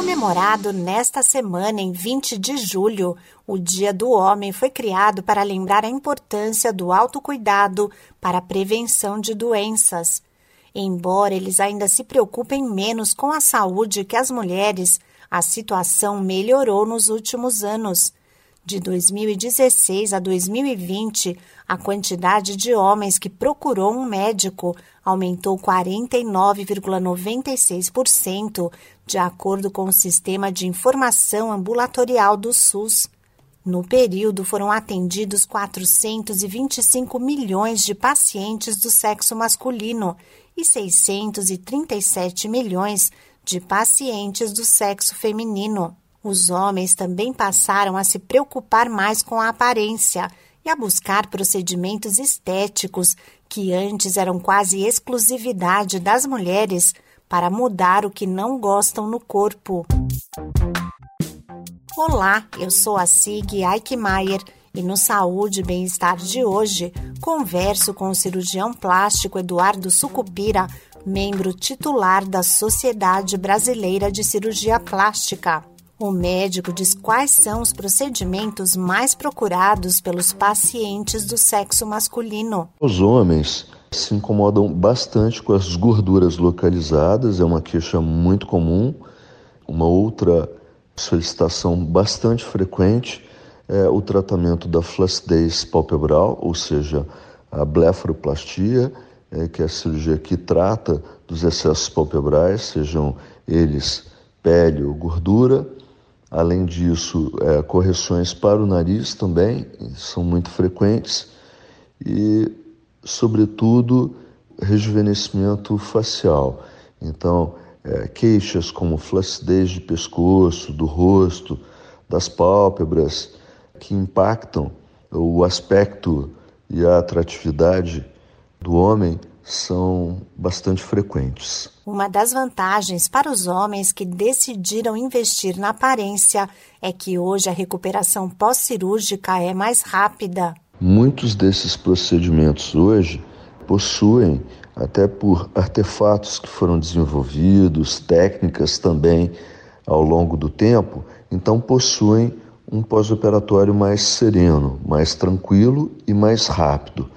Comemorado nesta semana, em 20 de julho, o Dia do Homem foi criado para lembrar a importância do autocuidado para a prevenção de doenças. Embora eles ainda se preocupem menos com a saúde que as mulheres, a situação melhorou nos últimos anos. De 2016 a 2020, a quantidade de homens que procurou um médico aumentou 49,96%, de acordo com o Sistema de Informação Ambulatorial do SUS. No período, foram atendidos 425 milhões de pacientes do sexo masculino e 637 milhões de pacientes do sexo feminino. Os homens também passaram a se preocupar mais com a aparência e a buscar procedimentos estéticos que antes eram quase exclusividade das mulheres para mudar o que não gostam no corpo. Olá, eu sou a Sig Eichmeier e no Saúde e Bem-Estar de hoje converso com o cirurgião plástico Eduardo Sucupira, membro titular da Sociedade Brasileira de Cirurgia Plástica. O médico diz quais são os procedimentos mais procurados pelos pacientes do sexo masculino. Os homens se incomodam bastante com as gorduras localizadas, é uma queixa muito comum. Uma outra solicitação bastante frequente é o tratamento da flacidez palpebral, ou seja, a blefaroplastia, é, que é a cirurgia que trata dos excessos palpebrais, sejam eles pele ou gordura. Além disso, é, correções para o nariz também são muito frequentes e, sobretudo, rejuvenescimento facial. Então, é, queixas como flacidez de pescoço, do rosto, das pálpebras, que impactam o aspecto e a atratividade do homem são bastante frequentes. Uma das vantagens para os homens que decidiram investir na aparência é que hoje a recuperação pós-cirúrgica é mais rápida. Muitos desses procedimentos hoje possuem, até por artefatos que foram desenvolvidos, técnicas também ao longo do tempo, então possuem um pós-operatório mais sereno, mais tranquilo e mais rápido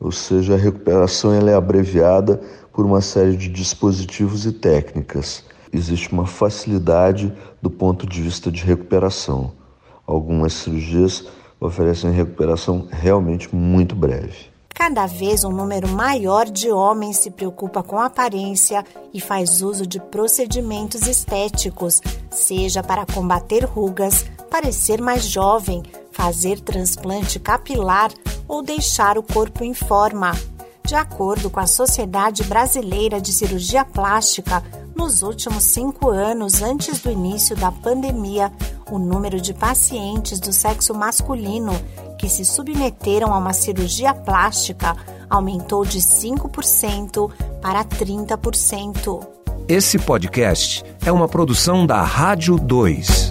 ou seja, a recuperação ela é abreviada por uma série de dispositivos e técnicas. Existe uma facilidade do ponto de vista de recuperação. Algumas cirurgias oferecem recuperação realmente muito breve. Cada vez um número maior de homens se preocupa com aparência e faz uso de procedimentos estéticos, seja para combater rugas, parecer mais jovem, fazer transplante capilar ou deixar o corpo em forma. De acordo com a Sociedade Brasileira de Cirurgia Plástica, nos últimos cinco anos antes do início da pandemia, o número de pacientes do sexo masculino que se submeteram a uma cirurgia plástica aumentou de 5% para 30%. Esse podcast é uma produção da Rádio 2.